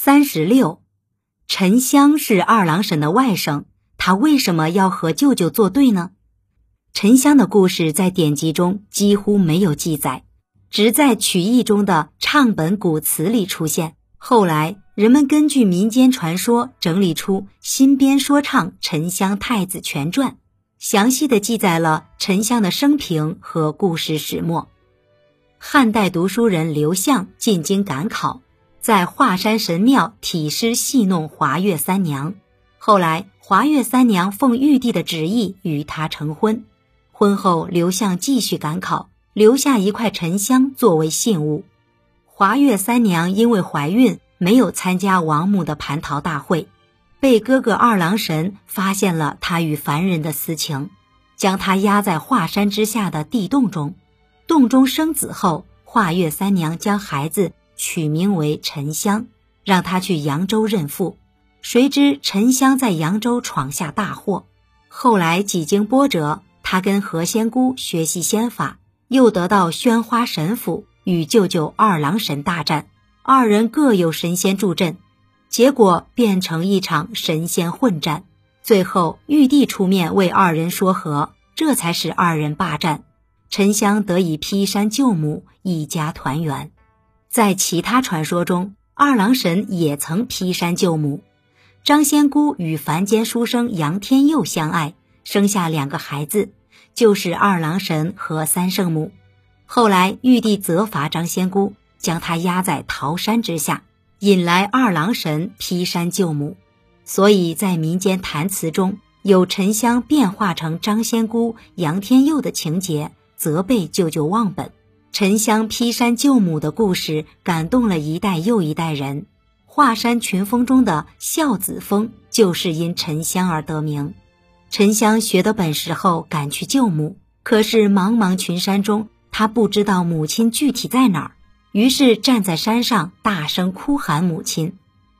三十六，沉香是二郎神的外甥，他为什么要和舅舅作对呢？沉香的故事在典籍中几乎没有记载，只在曲艺中的唱本古词里出现。后来人们根据民间传说整理出《新编说唱沉香太子全传》，详细的记载了沉香的生平和故事始末。汉代读书人刘向进京赶考。在华山神庙体诗戏弄华岳三娘，后来华岳三娘奉玉帝的旨意与他成婚。婚后，刘向继续赶考，留下一块沉香作为信物。华岳三娘因为怀孕，没有参加王母的蟠桃大会，被哥哥二郎神发现了她与凡人的私情，将她压在华山之下的地洞中。洞中生子后，华岳三娘将孩子。取名为沉香，让他去扬州认父。谁知沉香在扬州闯下大祸。后来几经波折，他跟何仙姑学习仙法，又得到宣花神斧，与舅舅二郎神大战。二人各有神仙助阵，结果变成一场神仙混战。最后玉帝出面为二人说和，这才使二人罢战。沉香得以劈山救母，一家团圆。在其他传说中，二郎神也曾劈山救母。张仙姑与凡间书生杨天佑相爱，生下两个孩子，就是二郎神和三圣母。后来玉帝责罚张仙姑，将她压在桃山之下，引来二郎神劈山救母。所以在民间谈词中有沉香变化成张仙姑、杨天佑的情节，责备舅舅忘本。沉香劈山救母的故事感动了一代又一代人。华山群峰中的孝子峰就是因沉香而得名。沉香学得本事后赶去救母，可是茫茫群山中，他不知道母亲具体在哪儿，于是站在山上大声哭喊母亲。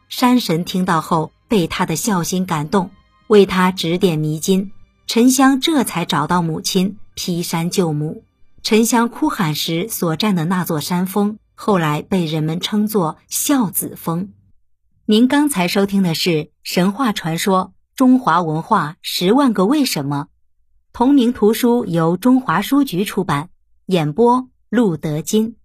山神听到后被他的孝心感动，为他指点迷津。沉香这才找到母亲，劈山救母。沉香哭喊时所站的那座山峰，后来被人们称作孝子峰。您刚才收听的是神话传说《中华文化十万个为什么》，同名图书由中华书局出版，演播陆德金。